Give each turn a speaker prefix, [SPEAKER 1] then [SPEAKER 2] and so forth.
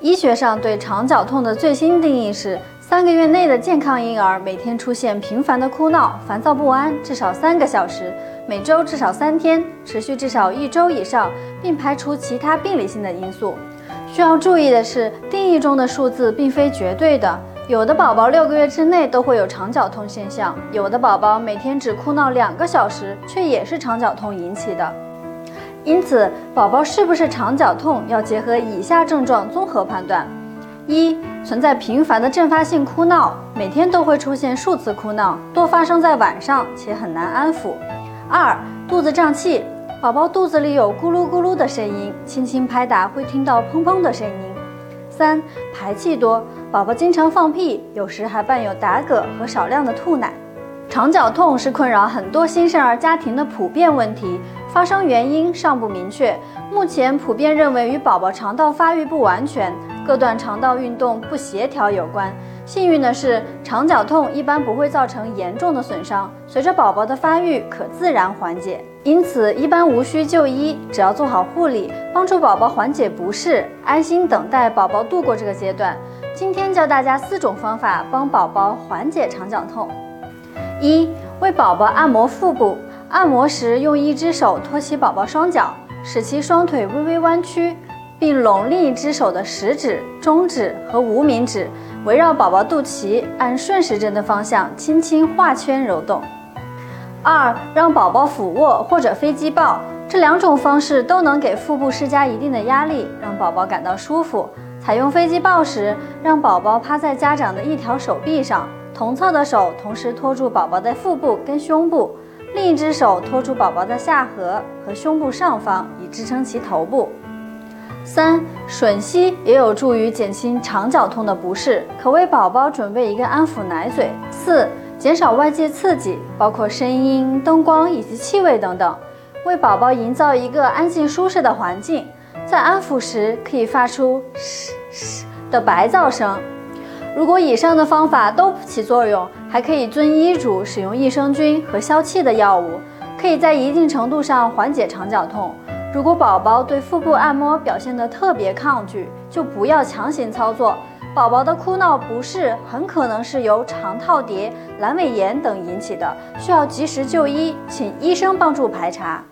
[SPEAKER 1] 医学上对肠绞痛的最新定义是：三个月内的健康婴儿每天出现频繁的哭闹、烦躁不安，至少三个小时，每周至少三天，持续至少一周以上，并排除其他病理性的因素。需要注意的是，定义中的数字并非绝对的，有的宝宝六个月之内都会有肠绞痛现象，有的宝宝每天只哭闹两个小时，却也是肠绞痛引起的。因此，宝宝是不是肠绞痛要结合以下症状综合判断：一、存在频繁的阵发性哭闹，每天都会出现数次哭闹，多发生在晚上且很难安抚；二、肚子胀气，宝宝肚子里有咕噜咕噜的声音，轻轻拍打会听到砰砰的声音；三、排气多，宝宝经常放屁，有时还伴有打嗝和少量的吐奶。肠绞痛是困扰很多新生儿家庭的普遍问题。发生原因尚不明确，目前普遍认为与宝宝肠道发育不完全、各段肠道运动不协调有关。幸运的是，肠绞痛一般不会造成严重的损伤，随着宝宝的发育可自然缓解，因此一般无需就医，只要做好护理，帮助宝宝缓解不适，安心等待宝宝度过这个阶段。今天教大家四种方法帮宝宝缓解肠绞痛：一、为宝宝按摩腹部。按摩时，用一只手托起宝宝双脚，使其双腿微微弯曲，并拢另一只手的食指、中指和无名指，围绕宝宝肚脐按顺时针的方向轻轻画圈揉动。二、让宝宝俯卧或者飞机抱，这两种方式都能给腹部施加一定的压力，让宝宝感到舒服。采用飞机抱时，让宝宝趴在家长的一条手臂上，同侧的手同时托住宝宝的腹部跟胸部。另一只手托住宝宝的下颌和胸部上方，以支撑其头部。三、吮吸也有助于减轻肠绞痛的不适，可为宝宝准备一个安抚奶嘴。四、减少外界刺激，包括声音、灯光以及气味等等，为宝宝营造一个安静舒适的环境。在安抚时，可以发出嘶嘶的白噪声。如果以上的方法都不起作用，还可以遵医嘱使用益生菌和消气的药物，可以在一定程度上缓解肠绞痛。如果宝宝对腹部按摩表现得特别抗拒，就不要强行操作。宝宝的哭闹不适很可能是由肠套叠、阑尾炎等引起的，需要及时就医，请医生帮助排查。